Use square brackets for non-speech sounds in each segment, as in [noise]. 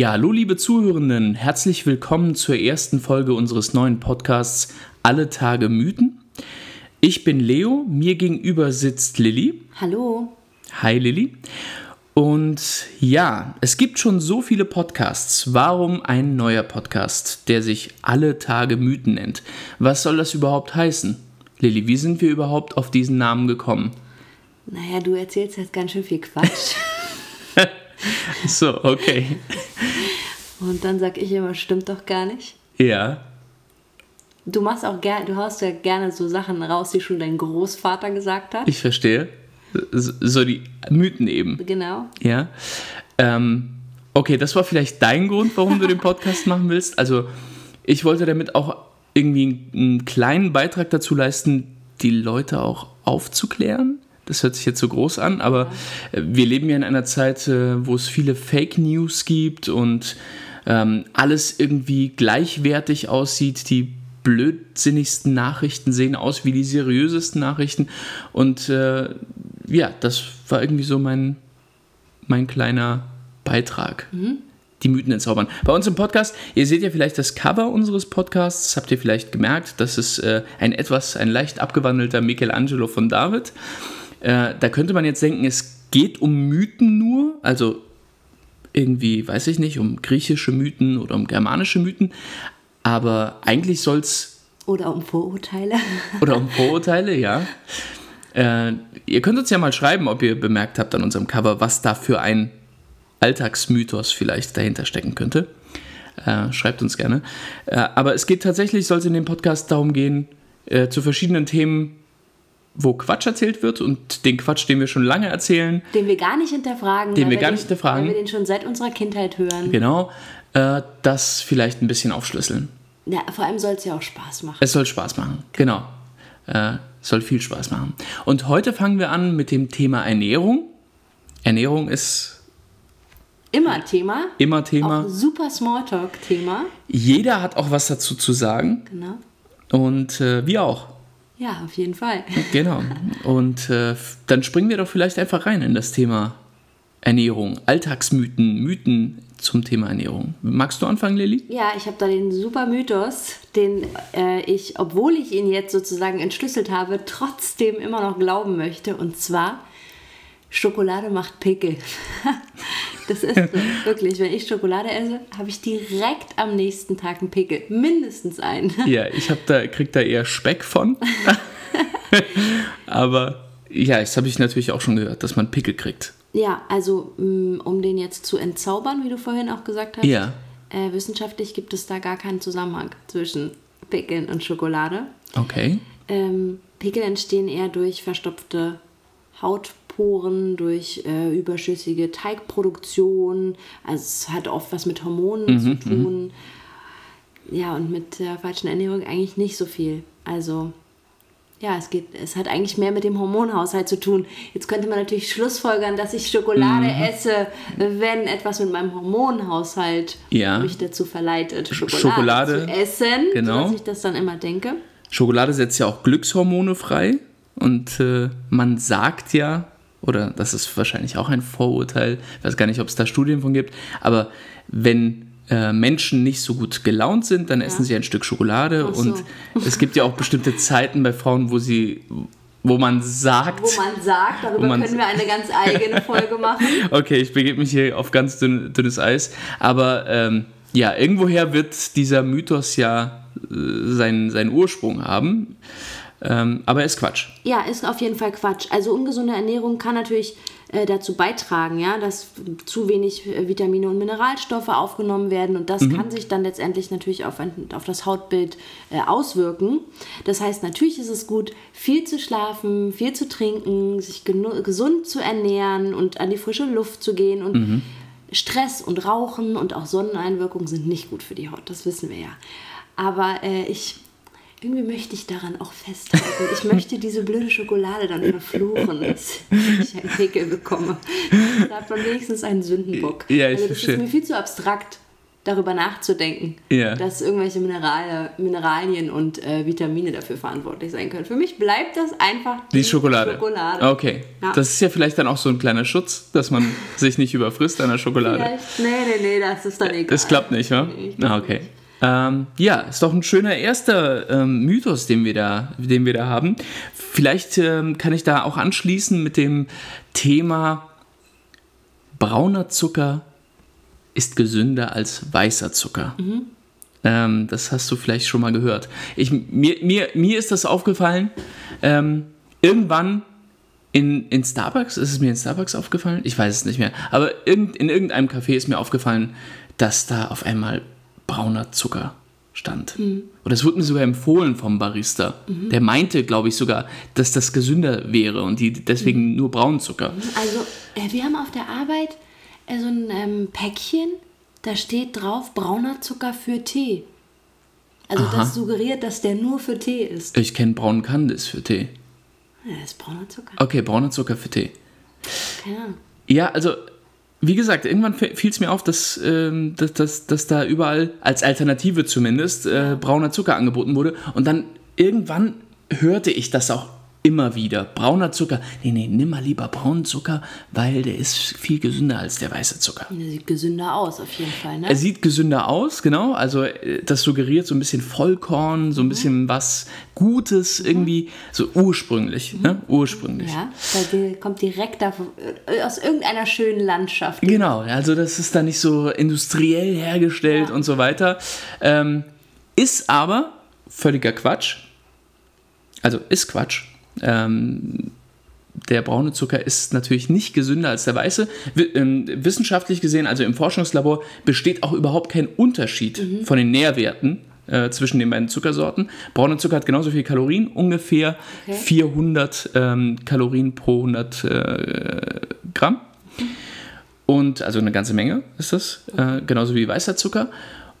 Ja, hallo liebe Zuhörenden, herzlich willkommen zur ersten Folge unseres neuen Podcasts Alle Tage Mythen. Ich bin Leo, mir gegenüber sitzt Lilly. Hallo. Hi Lilly. Und ja, es gibt schon so viele Podcasts. Warum ein neuer Podcast, der sich Alle Tage Mythen nennt? Was soll das überhaupt heißen? Lilly, wie sind wir überhaupt auf diesen Namen gekommen? Naja, du erzählst jetzt ganz schön viel Quatsch. [laughs] [laughs] so, okay. Und dann sag ich immer, stimmt doch gar nicht. Ja. Du machst auch gerne, du haust ja gerne so Sachen raus, die schon dein Großvater gesagt hat. Ich verstehe. So die Mythen eben. Genau. Ja. Ähm, okay, das war vielleicht dein Grund, warum du den [laughs] Podcast machen willst. Also ich wollte damit auch irgendwie einen kleinen Beitrag dazu leisten, die Leute auch aufzuklären. Das hört sich jetzt so groß an, aber ja. wir leben ja in einer Zeit, äh, wo es viele Fake News gibt und ähm, alles irgendwie gleichwertig aussieht. Die blödsinnigsten Nachrichten sehen aus wie die seriösesten Nachrichten. Und äh, ja, das war irgendwie so mein, mein kleiner Beitrag. Mhm. Die Mythen entzaubern. Bei uns im Podcast, ihr seht ja vielleicht das Cover unseres Podcasts, habt ihr vielleicht gemerkt, das ist äh, ein etwas, ein leicht abgewandelter Michelangelo von David. Äh, da könnte man jetzt denken, es geht um Mythen nur, also irgendwie, weiß ich nicht, um griechische Mythen oder um germanische Mythen. Aber eigentlich soll es. Oder um Vorurteile. [laughs] Oder um Vorurteile, ja. Äh, ihr könnt uns ja mal schreiben, ob ihr bemerkt habt an unserem Cover, was da für ein Alltagsmythos vielleicht dahinter stecken könnte. Äh, schreibt uns gerne. Äh, aber es geht tatsächlich, soll es in dem Podcast darum gehen, äh, zu verschiedenen Themen wo Quatsch erzählt wird und den Quatsch, den wir schon lange erzählen. Den wir gar nicht hinterfragen. Den wir gar nicht hinterfragen. Weil wir den schon seit unserer Kindheit hören. Genau. Äh, das vielleicht ein bisschen aufschlüsseln. Ja, vor allem soll es ja auch Spaß machen. Es soll Spaß machen, genau. Äh, soll viel Spaß machen. Und heute fangen wir an mit dem Thema Ernährung. Ernährung ist immer Thema. Immer Thema. Auch super Smalltalk-Thema. Jeder hat auch was dazu zu sagen. Genau. Und äh, wir auch. Ja, auf jeden Fall. [laughs] Genau. Und äh, dann springen wir doch vielleicht einfach rein in das Thema Ernährung, Alltagsmythen, Mythen zum Thema Ernährung. Magst du anfangen, Lilly? Ja, ich habe da den super Mythos, den äh, ich, obwohl ich ihn jetzt sozusagen entschlüsselt habe, trotzdem immer noch glauben möchte. Und zwar, Schokolade macht Pickel. [laughs] das ist so, [laughs] wirklich. Wenn ich Schokolade esse, habe ich direkt am nächsten Tag einen Pickel. Mindestens einen. ja, ich hab da, krieg da eher Speck von. [laughs] Aber ja, das habe ich natürlich auch schon gehört, dass man Pickel kriegt. Ja, also mm, um den jetzt zu entzaubern, wie du vorhin auch gesagt hast, ja. äh, wissenschaftlich gibt es da gar keinen Zusammenhang zwischen Pickeln und Schokolade. Okay. Ähm, Pickel entstehen eher durch verstopfte Hautporen, durch äh, überschüssige Teigproduktion. Also es hat oft was mit Hormonen mhm, zu tun. Mhm. Ja, und mit der falschen Ernährung eigentlich nicht so viel. Also ja, es geht, es hat eigentlich mehr mit dem Hormonhaushalt zu tun. Jetzt könnte man natürlich schlussfolgern, dass ich Schokolade mhm. esse, wenn etwas mit meinem Hormonhaushalt ja. mich dazu verleitet, Schokolade, Schokolade zu essen, genau. dass ich das dann immer denke. Schokolade setzt ja auch Glückshormone frei und äh, man sagt ja, oder das ist wahrscheinlich auch ein Vorurteil, ich weiß gar nicht, ob es da Studien von gibt, aber wenn äh, Menschen nicht so gut gelaunt sind, dann ja. essen sie ein Stück Schokolade. So. Und es gibt ja auch bestimmte Zeiten bei Frauen, wo sie wo man sagt. Wo man sagt, darüber man können wir eine ganz eigene Folge machen. [laughs] okay, ich begebe mich hier auf ganz dünn, dünnes Eis. Aber ähm, ja, irgendwoher wird dieser Mythos ja äh, seinen, seinen Ursprung haben. Ähm, aber ist Quatsch. Ja, ist auf jeden Fall Quatsch. Also ungesunde Ernährung kann natürlich äh, dazu beitragen, ja, dass zu wenig äh, Vitamine und Mineralstoffe aufgenommen werden und das mhm. kann sich dann letztendlich natürlich auf, ein, auf das Hautbild äh, auswirken. Das heißt, natürlich ist es gut, viel zu schlafen, viel zu trinken, sich gesund zu ernähren und an die frische Luft zu gehen und mhm. Stress und Rauchen und auch Sonneneinwirkungen sind nicht gut für die Haut, das wissen wir ja. Aber äh, ich irgendwie möchte ich daran auch festhalten. Ich möchte diese blöde Schokolade dann verfluchen, [laughs] dass ich einen Pickel bekomme. Da hat man wenigstens einen Sündenbock. Ja, ich also das verstehe. ist mir viel zu abstrakt. darüber nachzudenken, Ja. dass irgendwelche Minerale, Mineralien und äh, Vitamine dafür verantwortlich sein können. Für mich bleibt das einfach Die Schokolade. Schokolade. Okay. Ja. Das ist ja vielleicht dann auch so ein kleiner Schutz, dass man [laughs] sich nicht überfrisst an der Schokolade. Vielleicht, nee, nee, nee, das ist dann egal. Das klappt nicht, wa? Nee, ah, okay. Ähm, ja, ist doch ein schöner erster ähm, Mythos, den wir, da, den wir da haben. Vielleicht ähm, kann ich da auch anschließen mit dem Thema brauner Zucker ist gesünder als weißer Zucker. Ähm, das hast du vielleicht schon mal gehört. Ich, mir, mir, mir ist das aufgefallen, ähm, irgendwann in, in Starbucks, ist es mir in Starbucks aufgefallen? Ich weiß es nicht mehr. Aber irgend, in irgendeinem Café ist mir aufgefallen, dass da auf einmal brauner Zucker stand. Oder es wurde mir sogar empfohlen vom Barista. Der meinte, glaube ich, sogar, dass das gesünder wäre und die deswegen nur braunen Zucker. Also, äh, wir haben auf der Arbeit äh, so ein ähm, Päckchen, da steht drauf brauner Zucker für Tee. Also Aha. das suggeriert, dass der nur für Tee ist. Ich kenne braunen Kandis für Tee. Ja, das ist brauner Zucker. Okay, brauner Zucker für Tee. Keine Ahnung. Ja, also wie gesagt, irgendwann fiel es mir auf, dass, ähm, dass, dass, dass da überall als Alternative zumindest äh, brauner Zucker angeboten wurde. Und dann irgendwann hörte ich das auch immer wieder. Brauner Zucker. Nee, nee, nimm mal lieber braunen Zucker, weil der ist viel gesünder als der weiße Zucker. Der sieht gesünder aus, auf jeden Fall, ne? Er sieht gesünder aus, genau. Also äh, das suggeriert so ein bisschen Vollkorn, so ein bisschen was Gutes irgendwie, so ursprünglich, ne? Ursprünglich. ja, weil der kommt direkt da, äh, aus irgendeiner schönen Landschaft. Genau, also das ist dann nicht so industriell hergestellt Ja. und so weiter. Ähm, ist aber völliger Quatsch. Also ist Quatsch. Ähm, der braune Zucker ist natürlich nicht gesünder als der weiße. Ähm, wissenschaftlich gesehen, also im Forschungslabor, besteht auch überhaupt kein Unterschied von den Nährwerten äh, zwischen den beiden Zuckersorten. Brauner Zucker hat genauso viel Kalorien, ungefähr Okay. 400 ähm, Kalorien pro 100 äh, Gramm. Und also eine ganze Menge ist das, äh, genauso wie weißer Zucker.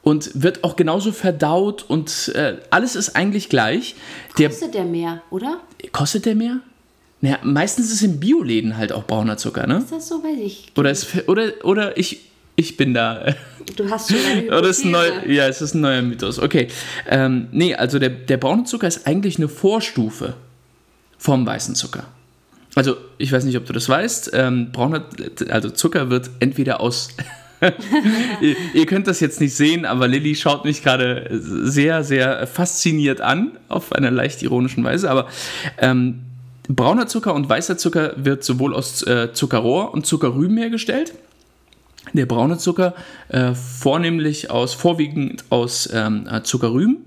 Und wird auch genauso verdaut und äh, alles ist eigentlich gleich. Der, Kostet der mehr, oder? kostet der mehr? Naja, meistens ist in Bioläden halt auch brauner Zucker, ne? Ist das so? Weiß ich. Oder, ist, oder, oder ich, ich bin da. Du hast schon eine [laughs] Oder ist ein neu, Hypothese. ja, es ist ein neuer Mythos. Okay. Ähm, nee, also der, der braune Zucker ist eigentlich eine Vorstufe vom weißen Zucker. Also, ich weiß nicht, ob du das weißt. Ähm, brauner, also Zucker wird entweder aus. [laughs] ihr, ihr könnt das jetzt nicht sehen, aber Lilly schaut mich gerade sehr, sehr fasziniert an, auf einer leicht ironischen Weise. Aber ähm, brauner Zucker und weißer Zucker wird sowohl aus äh, Zuckerrohr und Zuckerrüben hergestellt. Der braune Zucker äh, vornehmlich aus, vorwiegend aus ähm, äh, Zuckerrüben.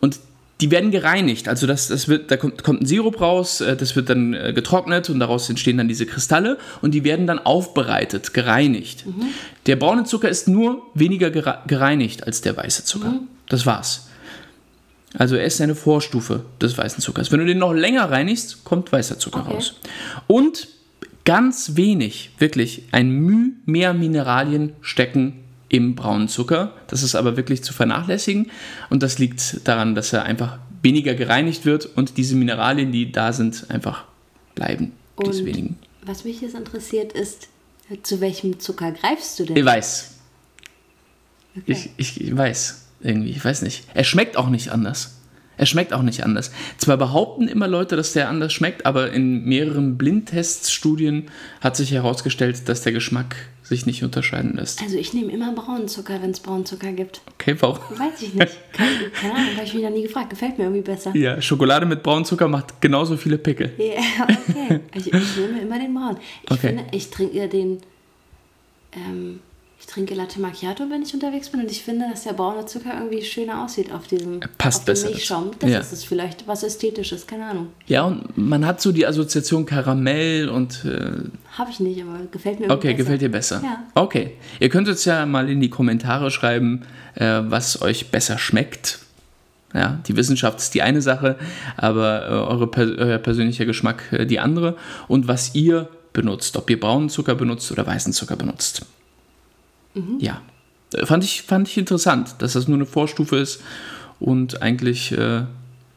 Und die werden gereinigt. Also das, das wird, da kommt, kommt ein Sirup raus, äh, das wird dann äh, getrocknet und daraus entstehen dann diese Kristalle und die werden dann aufbereitet, gereinigt. Der braune Zucker ist nur weniger gere gereinigt als der weiße Zucker. Das war's. Also er ist eine Vorstufe des weißen Zuckers. Wenn du den noch länger reinigst, kommt weißer Zucker Okay. raus. Und ganz wenig, wirklich ein Müh mehr Mineralien stecken im braunen Zucker. Das ist aber wirklich zu vernachlässigen und das liegt daran, dass er einfach weniger gereinigt wird und diese Mineralien, die da sind, einfach bleiben. Diese Und wenigen. was mich jetzt interessiert ist, zu welchem Zucker greifst du denn? Ich weiß. Okay. Ich, ich, ich weiß. Irgendwie, ich weiß nicht. Er schmeckt auch nicht anders. Er schmeckt auch nicht anders. Zwar behaupten immer Leute, dass der anders schmeckt, aber in mehreren Blindteststudien hat sich herausgestellt, dass der Geschmack sich nicht unterscheiden lässt. Also ich nehme immer braunen Zucker, wenn es braunen Zucker gibt. Okay, warum? Weiß ich nicht. Keine, keine Ahnung, habe ich mich noch nie gefragt. Gefällt mir irgendwie besser. Ja, Schokolade mit braunem Zucker macht genauso viele Pickel. Ja, okay. Ich, ich nehme immer den braunen. Ich Okay. finde, ich trinke den. Ähm, ich trinke Latte Macchiato, wenn ich unterwegs bin, und ich finde, dass der braune Zucker irgendwie schöner aussieht auf diesem passt auf besser Milchschaum. Das Ja. ist es vielleicht, was Ästhetisches, keine Ahnung. Ja, und man hat so die Assoziation Karamell und äh, Habe ich nicht, aber gefällt mir Okay, besser. gefällt dir besser. Ja. Okay. Ihr könnt uns ja mal in die Kommentare schreiben, äh, was euch besser schmeckt. Ja, die Wissenschaft ist die eine Sache, aber äh, eure, per- euer persönlicher Geschmack äh, die andere. Und was ihr benutzt, ob ihr braunen Zucker benutzt oder weißen Zucker benutzt. Ja, Äh, fand ich, fand ich interessant, dass das nur eine Vorstufe ist und eigentlich äh,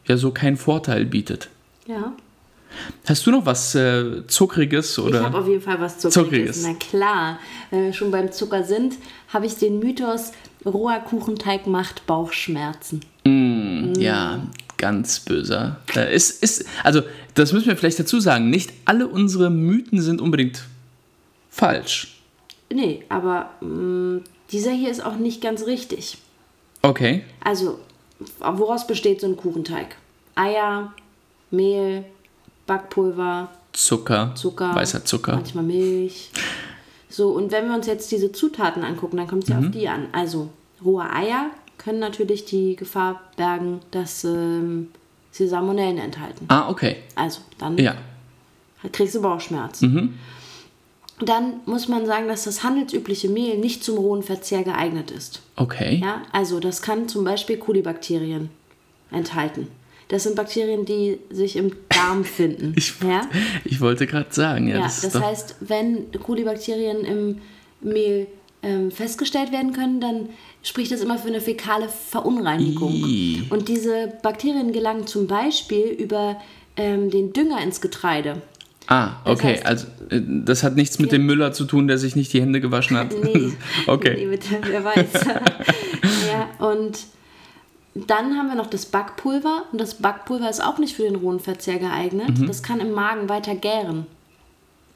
ja so keinen Vorteil bietet. Ja. Hast du noch was äh, Zuckriges oder? Ich habe auf jeden Fall was Zuckriges. Zuckriges. Na klar, wenn wir schon beim Zucker sind, habe ich den Mythos, roher Kuchenteig macht Bauchschmerzen. Mm, mm. Ja, ganz böser. Äh, ist, ist, also, das müssen wir vielleicht dazu sagen. Nicht alle unsere Mythen sind unbedingt falsch. Nee, aber mh, mm, dieser hier ist auch nicht ganz richtig. Okay. Also, woraus besteht so ein Kuchenteig? Eier, Mehl, Backpulver, Zucker, Zucker, weißer Zucker, manchmal Milch. So, und wenn wir uns jetzt diese Zutaten angucken, dann kommt es ja mhm. auf die an. Also, rohe Eier können natürlich die Gefahr bergen, dass ähm, sie Salmonellen enthalten. Ah, okay. Also, dann ja. kriegst du Bauchschmerzen. Mhm. Dann muss man sagen, dass das handelsübliche Mehl nicht zum rohen Verzehr geeignet ist. Okay. Ja, also das kann zum Beispiel Kolibakterien enthalten. Das sind Bakterien, die sich im Darm [laughs] finden. ich, ja? ich wollte gerade sagen, ja. ja das, das heißt, wenn Kolibakterien im Mehl ähm, festgestellt werden können, dann spricht das immer für eine fäkale Verunreinigung. Ii. Und diese Bakterien gelangen zum Beispiel über ähm, den Dünger ins Getreide. Ah, okay. Das heißt, also äh, das hat nichts mit dem Müller zu tun, der sich nicht die Hände gewaschen hat. [laughs] Nee, okay. Nee, bitte, wer weiß. [laughs] ja, und dann haben wir noch das Backpulver. Und das Backpulver ist auch nicht für den rohen Verzehr geeignet. Mhm. Das kann im Magen weiter gären.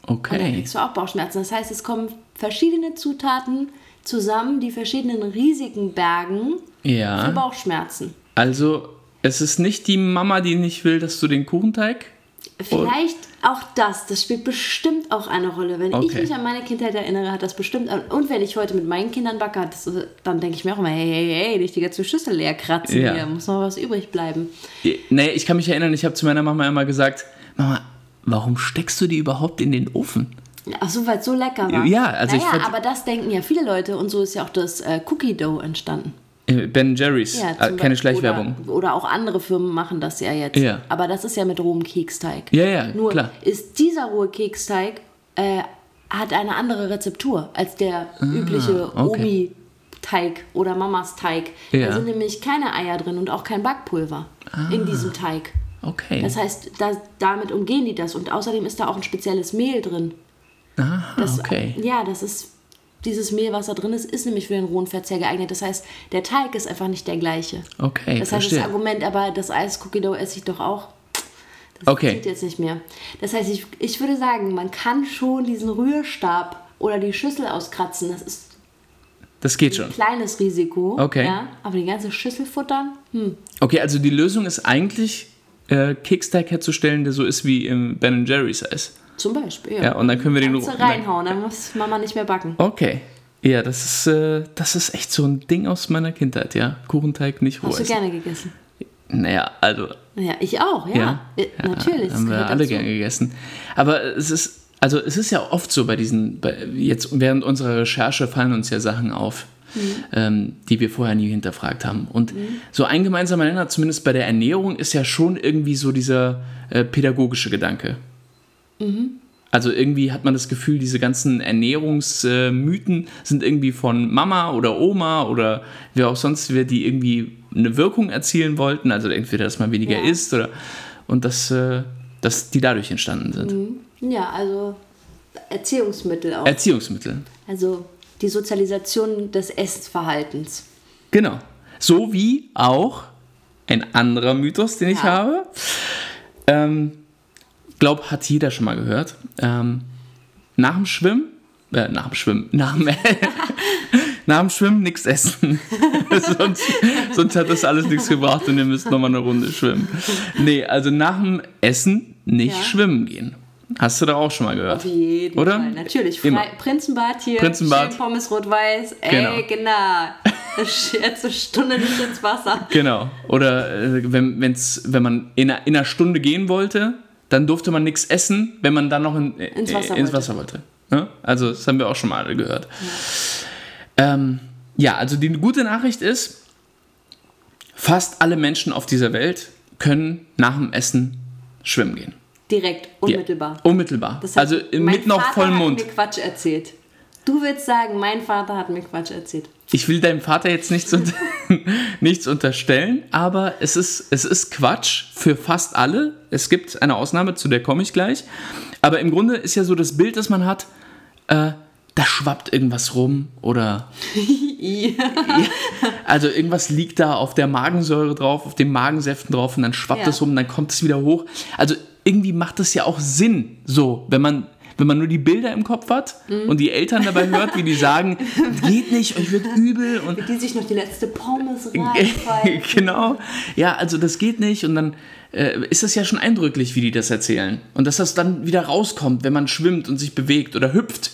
Okay. Und dann kriegst du auch Bauchschmerzen. Das heißt, es kommen verschiedene Zutaten zusammen, die verschiedenen Risiken bergen ja. für Bauchschmerzen. Also, es ist nicht die Mama, die nicht will, dass du den Kuchenteig Vielleicht auch das, das spielt bestimmt auch eine Rolle. Wenn okay. ich mich an meine Kindheit erinnere, hat das bestimmt. Und wenn ich heute mit meinen Kindern backe, das, dann denke ich mir auch immer, hey, hey, hey, nicht die ganze Schüssel leer kratzen ja. hier, muss noch was übrig bleiben. Nee, ich kann mich erinnern, ich habe zu meiner Mama immer gesagt, Mama, warum steckst du die überhaupt in den Ofen? Ach so, weil es so lecker war. Ja, also naja, ich aber das denken ja viele Leute und so ist ja auch das äh, Cookie Dough entstanden. Äh, ben Jerry's, ja, äh, keine Schleichwerbung. Oder, oder, auch andere Firmen machen das ja jetzt. Ja. Aber das ist ja mit rohem Keksteig. Ja, ja, Nur klar. ist dieser rohe Keksteig äh, hat eine andere Rezeptur als der ah, übliche okay. Omi-Teig oder Mamas Teig. Ja. Da sind nämlich keine Eier drin und auch kein Backpulver ah. in diesem Teig. Okay. Das heißt, da, damit umgehen die das. Und außerdem ist da auch ein spezielles Mehl drin. Ah, das, okay. Ja, das ist dieses Mehl, was da drin ist, ist nämlich für den rohen Verzehr geeignet. Das heißt, der Teig ist einfach nicht der gleiche. Okay, Das heißt, verstehe. das Argument, aber das Eis Cookie Dough esse ich doch auch. Das okay. geht jetzt nicht mehr. Das heißt, ich, ich würde sagen, man kann schon diesen Rührstab oder die Schüssel auskratzen. Das ist das geht ein schon. kleines Risiko. Okay. Ja, aber die ganze Schüssel futtern? Hm. Okay, also die Lösung ist eigentlich, äh, Keksteig herzustellen, der so ist wie im Ben Jerry's Eis. Zum Beispiel, ja. Ja, und dann können wir den Kannst du reinhauen, dann muss Mama nicht mehr backen. Okay. Ja, das ist, äh, das ist echt so ein Ding aus meiner Kindheit, ja. Kuchenteig nicht roh Hast du gerne gegessen? Naja, also. Ja, ich auch, ja. ja, ja natürlich. Haben wir alle gerne gegessen. Aber es ist, also es ist ja oft so bei diesen, bei, jetzt während unserer Recherche fallen uns ja Sachen auf, mhm. ähm, die wir vorher nie hinterfragt haben. Und mhm. so ein gemeinsamer Nenner, zumindest bei der Ernährung, ist ja schon irgendwie so dieser äh, pädagogische Gedanke. Mhm. Also irgendwie hat man das Gefühl, diese ganzen Ernährungsmythen sind irgendwie von Mama oder Oma oder wer auch sonst wer, die irgendwie eine Wirkung erzielen wollten. Also entweder, dass man weniger ja. isst oder und dass, äh, dass die dadurch entstanden sind. Mhm. Ja, also Erziehungsmittel auch. Erziehungsmittel. Also die Sozialisation des Essverhaltens. Genau. So wie auch ein anderer Mythos, den ich habe. Ähm, glaube, hat jeder schon mal gehört. Ähm, nach dem Schwimmen, äh, nach dem Schwimmen, nach dem, [laughs] nach dem Schwimmen nichts essen. [laughs] sonst, sonst hat das alles nichts gebracht und ihr müsst nochmal eine Runde schwimmen. Nee, also nach dem Essen nicht ja. schwimmen gehen. Hast du da auch schon mal gehört? Auf jeden Oder? Fall, natürlich. Frei, Prinzenbad hier, Prinzenbad. schön Pommes rot-weiß. Ey, genau. genau. [laughs] Jetzt eine Stunde nicht ins Wasser. Genau. Oder äh, wenn, wenn's, wenn man in einer, in einer Stunde gehen wollte, dann durfte man nichts essen, wenn man dann noch in, äh, ins Wasser ins Wasser wollte. Ja? Also, das haben wir auch schon mal gehört. Ja. Ähm, ja, also die gute Nachricht ist, fast alle Menschen auf dieser Welt können nach dem Essen schwimmen gehen. Direkt, unmittelbar. Ja, unmittelbar. Das heißt, also mit noch vollem Mund. Hat mir Quatsch erzählt. Du willst sagen, mein Vater hat mir Quatsch erzählt. ich will deinem Vater jetzt nichts, unter, [laughs] nichts unterstellen, aber es ist, es ist Quatsch für fast alle. Es gibt eine Ausnahme, zu der komme ich gleich. Aber im Grunde ist ja so das Bild, das man hat, äh, da schwappt irgendwas rum oder. [laughs] ja. Also irgendwas liegt da auf der Magensäure drauf, auf den Magensäften drauf und dann schwappt es ja. rum und dann kommt es wieder hoch. Also irgendwie macht das ja auch Sinn, so, wenn man wenn man nur die Bilder im Kopf hat mhm. und die Eltern dabei hört, wie die sagen, [laughs] geht nicht, euch wird übel. Und die sich noch die letzte Pommes [laughs] rein. genau. Ja, also das geht nicht. Und dann äh, ist das ja schon eindrücklich, wie die das erzählen. Und dass das dann wieder rauskommt, wenn man schwimmt und sich bewegt oder hüpft.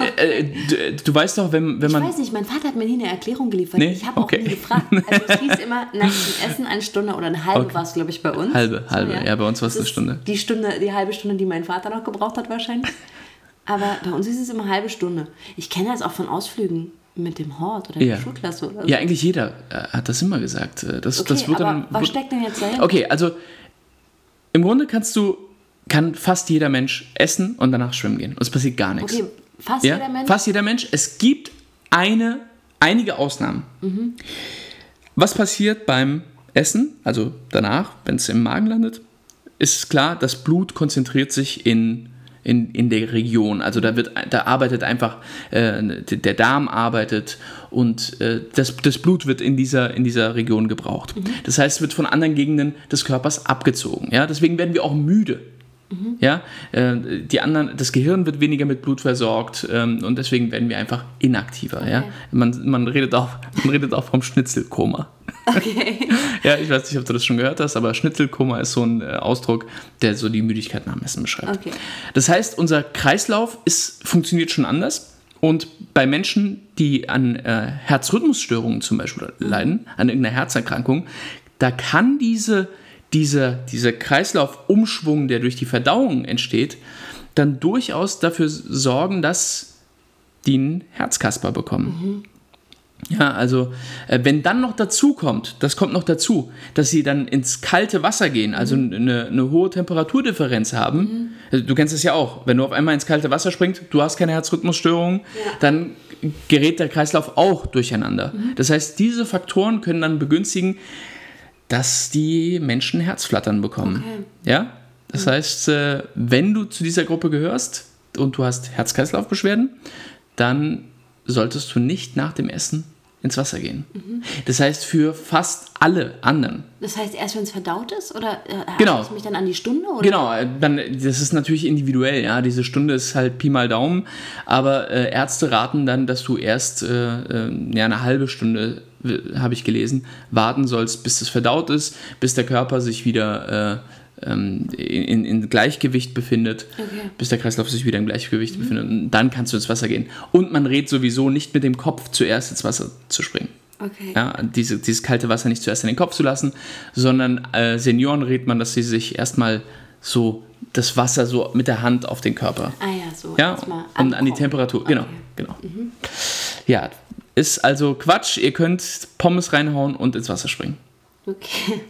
Äh, äh, du, du, weißt doch, wenn, wenn man. Ich weiß nicht, mein Vater hat mir nie eine Erklärung geliefert. Nee? Ich habe okay. auch nie gefragt. Also es [laughs] hieß immer nach dem Essen eine Stunde oder eine halbe okay. war es, glaube ich, bei uns. Halbe, halbe, ja. ja. bei uns war es eine Stunde. Die Stunde, die halbe Stunde, die mein Vater noch gebraucht hat, wahrscheinlich. Aber bei uns ist es immer eine halbe Stunde. Ich kenne das auch von Ausflügen mit dem Hort oder ja. der Schulklasse oder so. Ja, eigentlich jeder äh, hat das immer gesagt. Das, okay, das wird aber dann, was steckt denn jetzt dahinter? Okay, also im Grunde kannst du, kann fast jeder Mensch essen und danach schwimmen gehen. Und es passiert gar nichts. Okay, Fast ja? jeder Mensch? Fast jeder Mensch. Es gibt eine, einige Ausnahmen. Mhm. Was passiert beim Essen, also danach, wenn es im Magen landet, ist klar, das Blut konzentriert sich in, in, in der Region. Also da, wird, da arbeitet einfach, äh, der Darm arbeitet und äh, das, das Blut wird in dieser, in dieser Region gebraucht. Mhm. Das heißt, es wird von anderen Gegenden des Körpers abgezogen. Ja? Deswegen werden wir auch müde. Mhm. Ja, äh, die anderen, das Gehirn wird weniger mit Blut versorgt ähm, und deswegen werden wir einfach inaktiver. Okay. Ja? Man, man, redet auch, man redet auch vom Schnitzelkoma. Okay. [laughs] ja, ich weiß nicht, ob du das schon gehört hast, aber Schnitzelkoma ist so ein äh, Ausdruck, der so die Müdigkeit nach dem Essen beschreibt. Okay. Das heißt, unser Kreislauf ist, funktioniert schon anders. Und bei Menschen, die an äh, Herzrhythmusstörungen zum Beispiel leiden, an irgendeiner Herzerkrankung, da kann diese dieser, dieser Kreislaufumschwung, der durch die Verdauung entsteht, dann durchaus dafür sorgen, dass die einen Herzkasper bekommen. Mhm. Ja, also äh, wenn dann noch dazu kommt, das kommt noch dazu, dass sie dann ins kalte Wasser gehen, also mhm. eine, eine, hohe Temperaturdifferenz haben. Mhm. Also, du kennst es ja auch, wenn du auf einmal ins kalte Wasser springst, du hast keine Herzrhythmusstörungen, ja. dann gerät der Kreislauf auch durcheinander. Mhm. Das heißt, diese Faktoren können dann begünstigen, dass die Menschen Herzflattern bekommen. Okay. Ja? Das mhm. heißt, äh, wenn du zu dieser Gruppe gehörst und du hast Herz-Kreislauf-Beschwerden, dann solltest du nicht nach dem Essen ins Wasser gehen. Mhm. Das heißt, für fast alle anderen. Das heißt, erst wenn es verdaut ist? Oder äh, genau. ich mich dann an die Stunde? Oder? Genau, äh, dann, das ist natürlich individuell. Ja? Diese Stunde ist halt Pi mal Daumen. Aber äh, Ärzte raten dann, dass du erst äh, äh ja, eine halbe Stunde habe ich gelesen, warten sollst, bis es verdaut ist, bis der Körper sich wieder äh, ähm, in, in, Gleichgewicht befindet, okay. bis der Kreislauf sich wieder im Gleichgewicht mhm. befindet. Und dann kannst du ins Wasser gehen. Und man rät sowieso nicht mit dem Kopf zuerst ins Wasser zu springen. Okay. Ja, diese, dieses kalte Wasser nicht zuerst in den Kopf zu lassen, sondern äh, Senioren rät man, dass sie sich erstmal so das Wasser so mit der Hand auf den Körper. Ah ja, so. Ja, und an die Temperatur. Genau, okay. Genau, genau. Mhm. Ja, ist also Quatsch. Ihr könnt Pommes reinhauen und ins Wasser springen. Okay.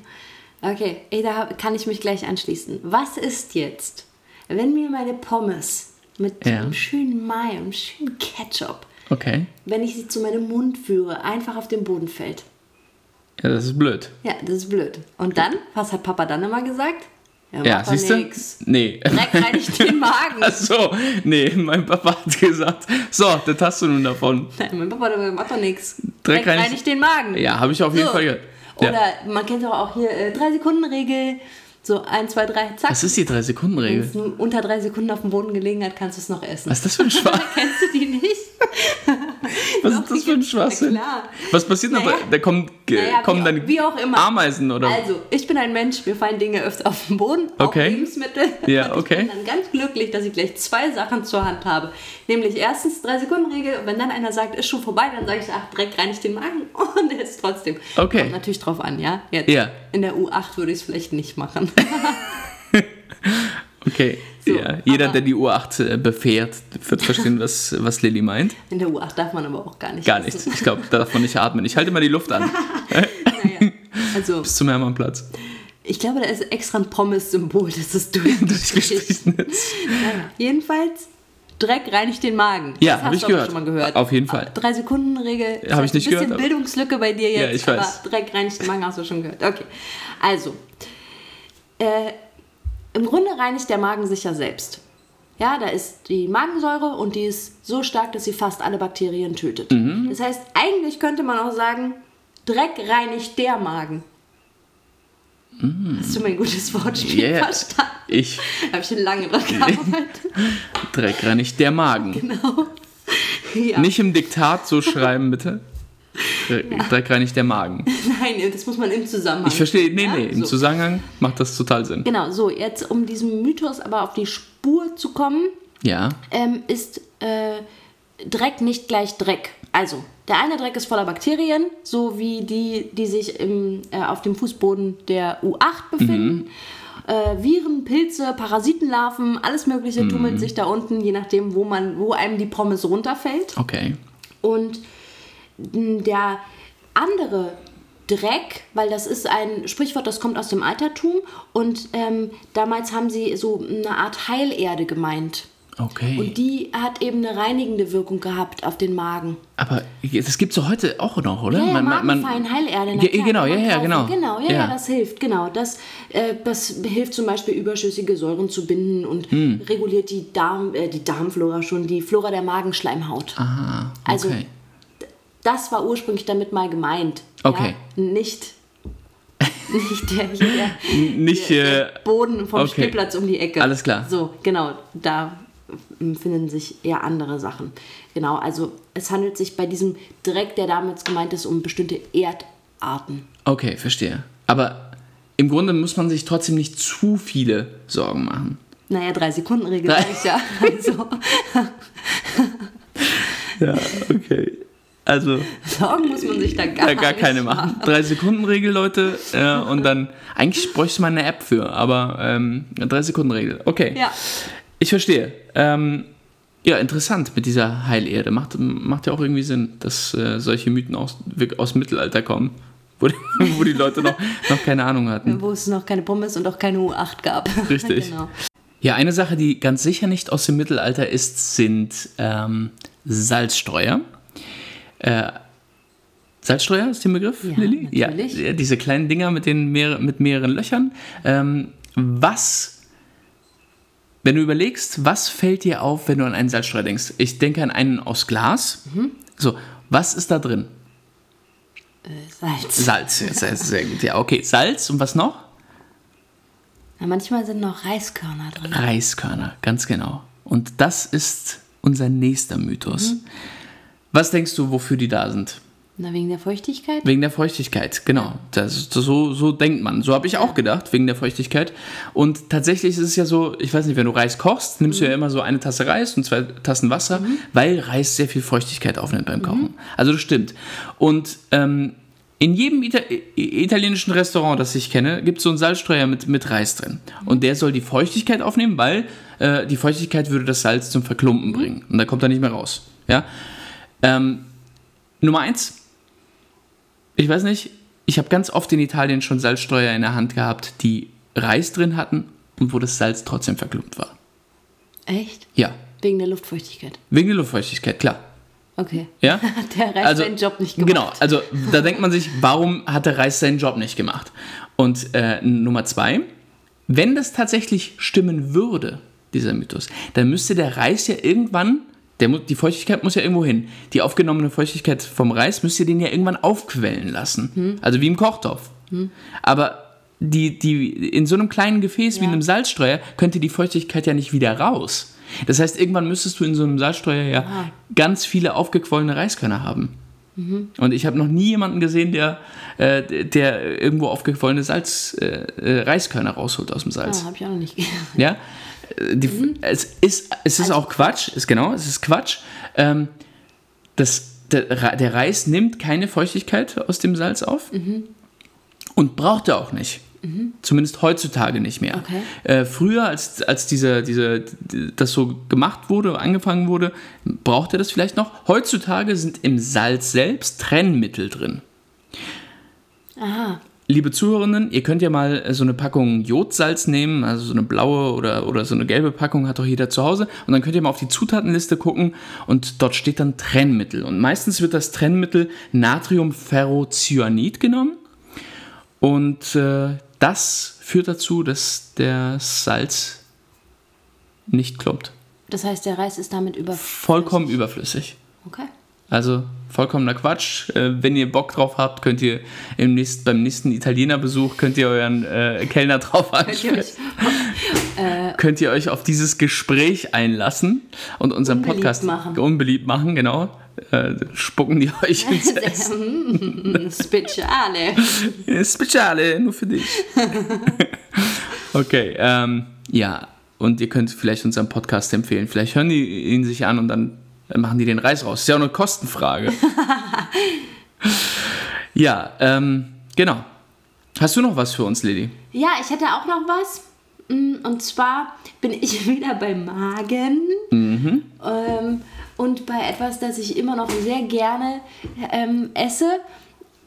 Okay, da kann ich mich gleich anschließen. Was ist jetzt, wenn mir meine Pommes mit ja. einem schönen Mai und einem schönen Ketchup, okay. wenn ich sie zu meinem Mund führe, einfach auf den Boden fällt? Ja, das ist blöd. Ja, das ist blöd. Und dann, was hat Papa dann immer gesagt? Ja, ja siehst du? Nee. Direkt reinigt den Magen. [laughs] Ach so, nee, mein Papa hat gesagt, so, das hast du nun davon. Nein, mein Papa hat macht doch nichts. Direkt, Direkt reinigt den Magen. Ja, habe ich auf jeden so. Fall gehört. Oder ja. man kennt doch auch hier äh, 3-Sekunden-Regel. So, 1, 2, 3, zack. Was ist die 3-Sekunden-Regel? Wenn es unter 3 Sekunden auf dem Boden gelegen hat, kannst du es noch essen. Was ist das für ein [laughs] Schwach? Kennst du die nicht? [laughs] Was ist das für ein Schwachsinn? Was passiert naja. da? Da kommen, naja, kommen dann wie auch immer. Ameisen oder? Also, ich bin ein Mensch, mir fallen Dinge öfter auf den Boden, okay. auch Lebensmittel. [laughs] Ja, okay. Ich bin dann ganz glücklich, dass ich gleich zwei Sachen zur Hand habe. Nämlich erstens 3-Sekunden-Regel. Wenn dann einer sagt, ist schon vorbei, dann sage ich, ach, direkt reinigt den Magen [laughs] und er ist trotzdem. Okay. Kommt natürlich drauf an, ja? Jetzt. Ja. In der U8 würde ich es vielleicht nicht machen. Okay. So, ja, jeder, der die U8 äh, befährt, wird verstehen, was, was Lilly meint. In der U8 darf man aber auch gar nicht. Gar nichts. Ich glaube, da darf man nicht atmen. Ich halte mal die Luft an. [laughs] naja, also. Bis zum Hermannplatz. Ich glaube, da ist extra ein Pommes-Symbol, das ist [laughs] durchgestrichen. Naja, jedenfalls, Dreck reinigt den Magen. Ja, Das hab hast ich gehört. schon mal gehört. Auf jeden Fall. Drei Sekunden Regel. Hab ich nicht ein bisschen gehört, Bildungslücke bei dir jetzt. Ja, ich weiß. Dreck reinigt den Magen hast du schon gehört. Okay. Also, äh, im Grunde reinigt der Magen sich ja selbst. Ja, da ist die Magensäure und die ist so stark, dass sie fast alle Bakterien tötet. Mhm. Das heißt, eigentlich könnte man auch sagen, Dreck reinigt der Magen. Hast du mein gutes Wortspiel Mhm. Yeah. verstanden? Ich Habe ich schon lange dran gearbeitet. [laughs] Dreck reinigt der Magen. Genau. [laughs] Ja. Nicht im Diktat so schreiben, bitte. Dreck reinigt der Magen. [laughs] Nein, das muss man im Zusammenhang. Ich verstehe, nee, Ja, nee, im so. Zusammenhang macht das total Sinn. Genau, so, jetzt um diesem Mythos aber auf die Spur zu kommen, Ja, ähm, ist äh, Dreck nicht gleich Dreck. Also, der eine Dreck ist voller Bakterien, so wie die, die sich im, äh, auf dem Fußboden der U8 befinden. Äh, Viren, Pilze, Parasitenlarven, alles Mögliche tummelt sich da unten, je nachdem, wo, man, wo einem die Pommes runterfällt. okay. Und der andere Dreck, weil das ist ein Sprichwort, das kommt aus dem Altertum und ähm, damals haben sie so eine Art Heilerde gemeint. Okay. Und die hat eben eine reinigende Wirkung gehabt auf den Magen. Aber das gibt's doch heute auch noch, oder? Ja, ja, Man- man- Heilerde. Ja, klar, genau, ja, ja, kaufen. genau. Genau, ja, Ja. ja, das hilft, genau. Das, äh, das hilft zum Beispiel überschüssige Säuren zu binden und Hm. reguliert die, Darm, äh, die Darmflora schon, die Flora der Magenschleimhaut. Aha, Also, okay. Das war ursprünglich damit mal gemeint. Okay. Ja? Nicht, nicht der, hier, der, [laughs] Nicht, der äh, Boden vom okay. Spielplatz um die Ecke. Alles klar. So, genau. Da finden sich eher andere Sachen. Genau, also es handelt sich bei diesem Dreck, der damals gemeint ist, um bestimmte Erdarten. okay, verstehe. Aber im Grunde muss man sich trotzdem nicht zu viele Sorgen machen. Naja, drei Sekunden Regel Drei- ich ja. Also, [laughs] Ja, okay. Also, Sorgen muss man sich da gar, ja, gar keine machen. Drei Sekunden Regel, Leute. Äh, und dann, eigentlich bräuchte man eine App für, aber ähm, drei Sekunden Regel. Okay. Ja, Ich verstehe. Ähm, ja, interessant mit dieser Heilerde. Macht, macht ja auch irgendwie Sinn, dass äh, solche Mythen aus, aus dem Mittelalter kommen, wo die, [laughs] wo die Leute noch, noch keine Ahnung hatten. wo es noch keine Pommes und auch keine U8 gab. [laughs] Richtig. genau. Ja, eine Sache, die ganz sicher nicht aus dem Mittelalter ist, sind ähm, Salzstreuer. Äh, Salzstreuer ist der Begriff, Ja, Lilly? natürlich. Ja, diese kleinen Dinger mit, den mehr mit mehreren Löchern. Ähm, was, wenn du überlegst, was fällt dir auf, wenn du an einen Salzstreuer denkst? Ich denke an einen aus Glas. Mhm. So, was ist da drin? Salz. Salz, ja, sehr, sehr gut. Ja, okay, Salz und was noch? Ja, manchmal sind noch Reiskörner drin. Reiskörner, ganz genau. Und das ist unser nächster Mythos. Mhm. Was denkst du, wofür die da sind? Na, wegen der Feuchtigkeit? Wegen der Feuchtigkeit, genau. Das, so, so denkt man. So habe ich auch gedacht, wegen der Feuchtigkeit. Und tatsächlich ist es ja so, ich weiß nicht, wenn du Reis kochst, nimmst du ja immer so eine Tasse Reis und zwei Tassen Wasser, weil Reis sehr viel Feuchtigkeit aufnimmt beim Kochen. Also das stimmt. Und ähm, in jedem Ita italienischen Restaurant, das ich kenne, gibt es so einen Salzstreuer mit, mit Reis drin. Und der soll die Feuchtigkeit aufnehmen, weil äh, die Feuchtigkeit würde das Salz zum Verklumpen bringen. Und da kommt er nicht mehr raus. Ja? Ähm, Nummer eins, ich weiß nicht, ich habe ganz oft in Italien schon Salzstreuer in der Hand gehabt, die Reis drin hatten und wo das Salz trotzdem verklumpt war. Echt? Ja, Wegen der Luftfeuchtigkeit. wegen der Luftfeuchtigkeit, klar. Okay. Ja? [laughs] Hat der Reis Also, seinen Job nicht gemacht. Genau, also da denkt man sich, warum hat der Reis seinen Job nicht gemacht? Und äh, Nummer zwei, wenn das tatsächlich stimmen würde, dieser Mythos, dann müsste der Reis ja irgendwann, der, die Feuchtigkeit muss ja irgendwo hin. Die aufgenommene Feuchtigkeit vom Reis müsst ihr den ja irgendwann aufquellen lassen. Hm. Also wie im Kochtopf. Aber die, die, in so einem kleinen Gefäß wie Ja. einem Salzstreuer könnte die Feuchtigkeit ja nicht wieder raus. Das heißt, irgendwann müsstest du in so einem Salzstreuer ja Ah. ganz viele aufgequollene Reiskörner haben. Und ich habe noch nie jemanden gesehen, der, äh, der irgendwo aufgequollene Salz, äh, äh, Reiskörner rausholt aus dem Salz. Ah, habe ich auch noch nicht [laughs] gesehen. Ja? Die, Es ist, es ist auch Quatsch, ist genau, es ist Quatsch. Ähm, das, der, der Reis nimmt keine Feuchtigkeit aus dem Salz auf und braucht er auch nicht. Zumindest heutzutage nicht mehr. Okay. Äh, früher, als, als diese, diese, die- das so gemacht wurde, angefangen wurde, brauchte das vielleicht noch. Heutzutage sind im Salz selbst Trennmittel drin. Aha. Liebe Zuhörerinnen, ihr könnt ja mal so eine Packung Jodsalz nehmen, also so eine blaue oder, oder so eine gelbe Packung hat doch jeder zu Hause. Und dann könnt ihr mal auf die Zutatenliste gucken und dort steht dann Trennmittel. Und meistens wird das Trennmittel Natriumferrocyanid genommen. Und äh, das führt dazu, dass der Salz nicht klumpt. Das heißt, der Reis ist damit überflüssig. Vollkommen überflüssig. Okay. Also vollkommener Quatsch. Äh, wenn ihr Bock drauf habt, könnt ihr im nächsten, beim nächsten Italiener-Besuch könnt ihr euren äh, Kellner drauf [laughs] ansprechen. [laughs] Äh, könnt ihr euch auf dieses Gespräch einlassen und unseren Unbeliebt Podcast machen. unbeliebt machen, genau. Äh, spucken die [laughs] euch ins Essen. Speziale. Speziale, nur für dich. okay, ähm, ja. Und ihr könnt vielleicht unseren Podcast empfehlen. Vielleicht hören die ihn sich an und dann machen die den Reis raus. Ist ja auch eine Kostenfrage. [laughs] ja, ähm, genau. Hast du noch was für uns, Lilly? Ja, ich hätte auch noch was. Mm, Und zwar bin ich [laughs] wieder beim Magen. Ähm, und bei etwas, das ich immer noch sehr gerne ähm, esse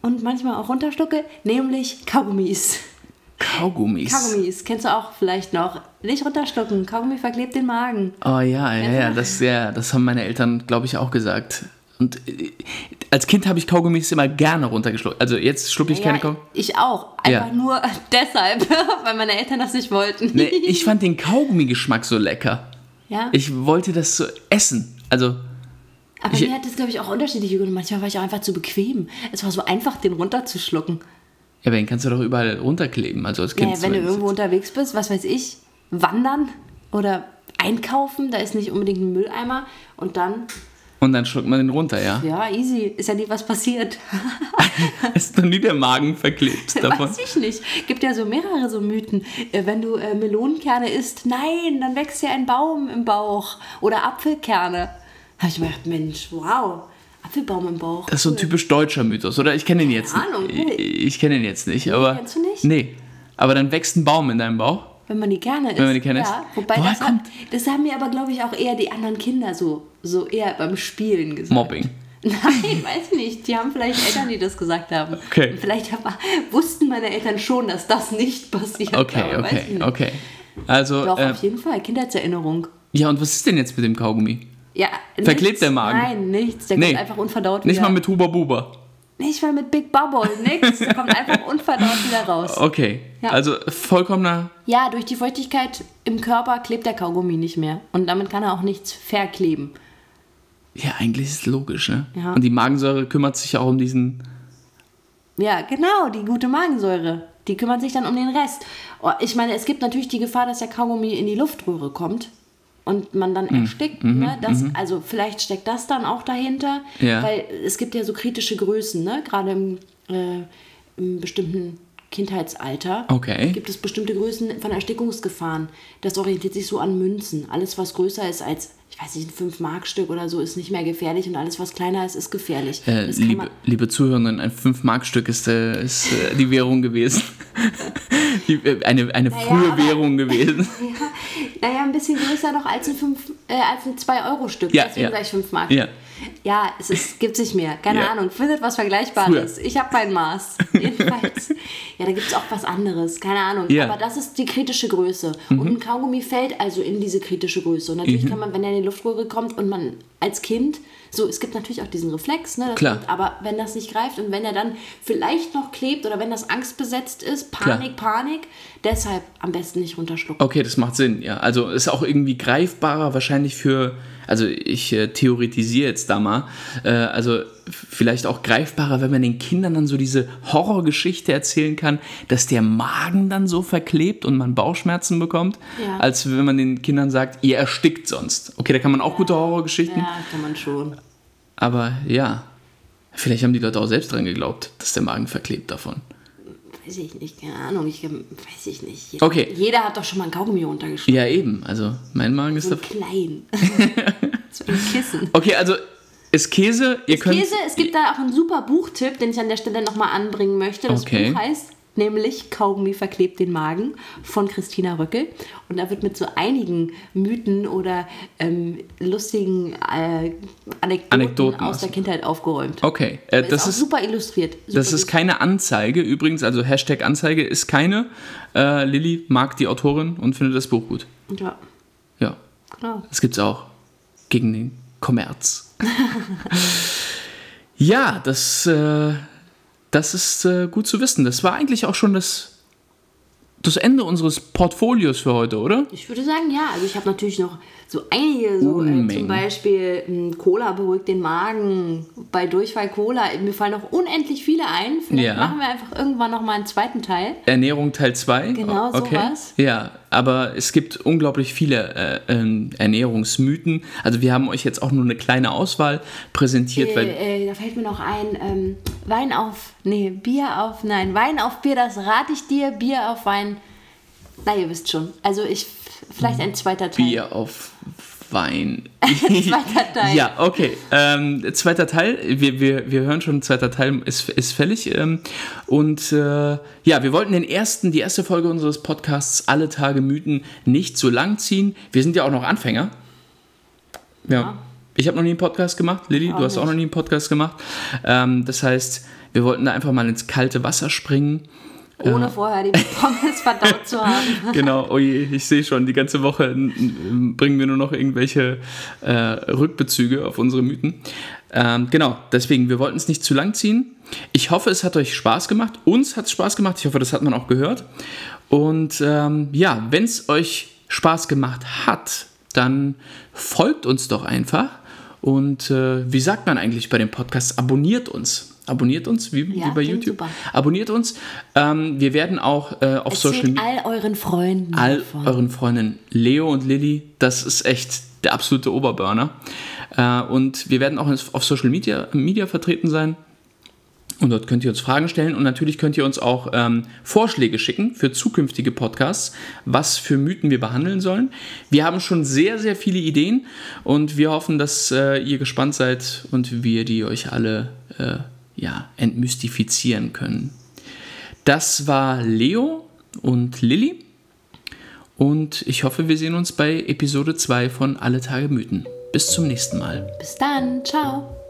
und manchmal auch runterschlucke, nämlich Kaugummis. Kaugummis. Kaugummis, kennst du auch vielleicht noch. Nicht runterschlucken, Kaugummi verklebt den Magen. Oh ja, ja, ja, das, ja, das haben meine Eltern, glaube ich, auch gesagt. Und äh, als Kind habe ich Kaugummis immer gerne runtergeschluckt. Also jetzt schlucke ich keine ja, Kaugummis. ich auch. Einfach Ja. nur [laughs] deshalb, [laughs] weil meine Eltern das nicht wollten. Nee, ich [laughs] fand den Kaugummi-Geschmack so lecker. ja? Ich wollte das so essen. Also, Aber ich- mir hat das, glaube ich, auch unterschiedliche Gründe. Manchmal war ich auch einfach zu bequem. Es war so einfach, den runterzuschlucken. Ja, aber den kannst du doch überall runterkleben. Also als Kind. Naja, wenn du irgendwo unterwegs bist, was weiß ich, wandern oder einkaufen, da ist nicht unbedingt ein Mülleimer. Und dann, Und dann schluckt man den runter, ja. ja, easy, ist ja nie was passiert. [laughs] Ist noch nie der Magen verklebt [laughs] davon. Weiß ich nicht. Gibt ja so mehrere so Mythen. Äh, Wenn du äh, Melonenkerne isst, nein, dann wächst dir ein Baum im Bauch. Oder Apfelkerne. Da habe ich mir gedacht, Mensch, wow, Apfelbaum im Bauch. Das ist so ein typisch deutscher Mythos, oder? Ich kenne ihn jetzt Keine Ahnung, nicht. nee. Ich, ich kenne ihn jetzt nicht, aber. kennst du nicht? Nee. Aber dann wächst ein Baum in deinem Bauch. Wenn man die gerne isst. Wenn man die gerne isst. ja, Wobei Woher das, kommt- das haben mir aber, glaube ich, auch eher die anderen Kinder so, so eher beim Spielen gesagt. Mobbing. [laughs] Nein, weiß nicht. Die haben vielleicht Eltern, die das gesagt haben. Okay. Und vielleicht aber, wussten meine Eltern schon, dass das nicht passiert. Okay, aber okay, okay. Also, Doch, äh, auf jeden Fall. Kindheitserinnerung. ja, und was ist denn jetzt mit dem Kaugummi? Ja, Verklebt nichts. der Magen? Nein, nichts. Der Nee. kommt einfach unverdaut Nicht wieder. mal mit Huber Buber. Nicht mal mit Big Bubble, nix. Der kommt einfach unverdaut wieder raus. Okay. Ja. Also vollkommener. Ja, durch die Feuchtigkeit im Körper klebt der Kaugummi nicht mehr. Und damit kann er auch nichts verkleben. Ja, eigentlich ist es logisch, ne? Ja. Und die Magensäure kümmert sich auch um diesen. Ja, genau, die gute Magensäure. Die kümmert sich dann um den Rest. Oh, ich meine, es gibt natürlich die Gefahr, dass der Kaugummi in die Luftröhre kommt und man dann Mhm. erstickt. Ne? Das, Also vielleicht steckt das dann auch dahinter, Ja. weil es gibt ja so kritische Größen, ne? gerade im, äh, im bestimmten Kindheitsalter. Okay. Gibt es bestimmte Größen von Erstickungsgefahren. Das orientiert sich so an Münzen. Alles, was größer ist als, ich weiß nicht, ein 5-Mark-Stück oder so, ist nicht mehr gefährlich und alles, was kleiner ist, ist gefährlich. Äh, liebe, liebe Zuhörerinnen, ein 5-Mark-Stück ist, äh, ist äh, die Währung gewesen. [laughs] die, äh, eine eine frühe aber- Währung gewesen. [laughs] Ja, naja, ein bisschen größer noch als ein, fünf- äh, als ein 2-Euro-Stück. Ja, Deswegen ja. gleich 5 Mark. Ja. Ja, es ist, gibt sich mehr. Keine Ja. Ahnung. Findet was Vergleichbares. Ich habe mein Maß. [laughs] Jedenfalls. ja, da gibt es auch was anderes. Keine Ahnung. Ja. Mhm. Aber das ist die kritische Größe. Und ein Kaugummi fällt also in diese kritische Größe. Und natürlich kann man, wenn er in die Luftröhre kommt und man als Kind, so, es gibt natürlich auch diesen Reflex, ne? das Klar. kommt, aber wenn das nicht greift und wenn er dann vielleicht noch klebt oder wenn das angstbesetzt ist, Panik, Panik, deshalb am besten nicht runterschlucken. Okay, das macht Sinn, ja. Also ist auch irgendwie greifbarer wahrscheinlich für, also ich äh, theoretisiere jetzt da mal, äh, also vielleicht auch greifbarer, wenn man den Kindern dann so diese Horrorgeschichte erzählen kann, dass der Magen dann so verklebt und man Bauchschmerzen bekommt, Ja. als wenn man den Kindern sagt, ihr erstickt sonst. Okay, da kann man auch gute Horrorgeschichten, Ja, kann man schon. aber ja, vielleicht haben die Leute auch selbst dran geglaubt, dass der Magen verklebt davon. Weiß ich nicht, keine Ahnung, ich ähm, weiß ich nicht. Jeder, Okay. Jeder hat doch schon mal ein Kaugummi runtergeschluckt. Ja, eben, also mein Magen ist So da... ein klein. [laughs] so ein Kissen. Okay, also ist Käse, ihr könnt... Käse, es gibt da auch einen super Buchtipp, den ich an der Stelle nochmal anbringen möchte. Das Okay. Buch heißt nämlich Kaugummi verklebt den Magen von Christina Röckel. Und da wird mit so einigen Mythen oder ähm, lustigen äh, Anekdoten, Anekdoten aus der Kindheit aufgeräumt. Okay, äh, ist das ist, super illustriert. Super das ist keine Anzeige übrigens, also Hashtag Anzeige ist keine. Äh, Lilly mag die Autorin und findet das Buch gut. Ja, Ja, genau. das gibt's auch gegen den Kommerz. [laughs] ja, das, äh, das ist äh, gut zu wissen. Das war eigentlich auch schon das, das Ende unseres Portfolios für heute, oder? Ich würde sagen, ja. Also ich habe natürlich noch so einige, so äh, zum Beispiel ähm, Cola beruhigt den Magen, bei Durchfall Cola. Mir fallen noch unendlich viele ein. Vielleicht Ja. machen wir einfach irgendwann noch mal einen zweiten Teil. Ernährung Teil 2. Genau, okay. sowas. Ja, aber es gibt unglaublich viele äh, ähm, Ernährungsmythen. Also wir haben euch jetzt auch nur eine kleine Auswahl präsentiert, weil Äh, äh, da fällt mir noch ein, ähm, Wein auf, nee, Bier auf, nein, Wein auf Bier, das rate ich dir, Bier auf Wein. Na, ihr wisst schon. Also ich, vielleicht ein zweiter Teil. Bier auf Wein. [laughs] Zweiter [laughs] Teil. Ja, okay. Ähm, zweiter Teil. Wir, wir, wir hören schon, zweiter Teil ist, ist fällig. Ähm, und äh, ja, wir wollten den ersten, die erste Folge unseres Podcasts Alle Tage Mythen nicht so lang ziehen. Wir sind ja auch noch Anfänger. Ja. Ich habe noch nie einen Podcast gemacht. Lilly, du hast auch nicht. noch nie einen Podcast gemacht. Ähm, das heißt, wir wollten da einfach mal ins kalte Wasser springen. Ohne vorher die Pommes verdaut zu haben. [laughs] Genau, oh je, ich sehe schon, die ganze Woche bringen wir nur noch irgendwelche äh, Rückbezüge auf unsere Mythen. Ähm, genau, deswegen, wir wollten es nicht zu lang ziehen. Ich hoffe, es hat euch Spaß gemacht. Uns hat es Spaß gemacht. Ich hoffe, das hat man auch gehört. Und ähm, ja, wenn es euch Spaß gemacht hat, dann folgt uns doch einfach. Und äh, wie sagt man eigentlich bei dem Podcast? Abonniert uns. Abonniert uns, wie, Ja, wie bei YouTube. super. Abonniert uns. Ähm, wir werden auch äh, auf Social Erzählt Media all euren Freunden all davon. euren Freundinnen Leo und Lilly, das ist echt der absolute Oberburner. Äh, und wir werden auch auf Social Media, Media vertreten sein. Und dort könnt ihr uns Fragen stellen und natürlich könnt ihr uns auch ähm, Vorschläge schicken für zukünftige Podcasts, was für Mythen wir behandeln sollen. Wir haben schon sehr, sehr viele Ideen und wir hoffen, dass äh, ihr gespannt seid und wir die euch alle äh, ja, entmystifizieren können. Das war Leo und Lilly. Und ich hoffe, wir sehen uns bei Episode 2 von Alle Tage Mythen. Bis zum nächsten Mal. Bis dann. Ciao.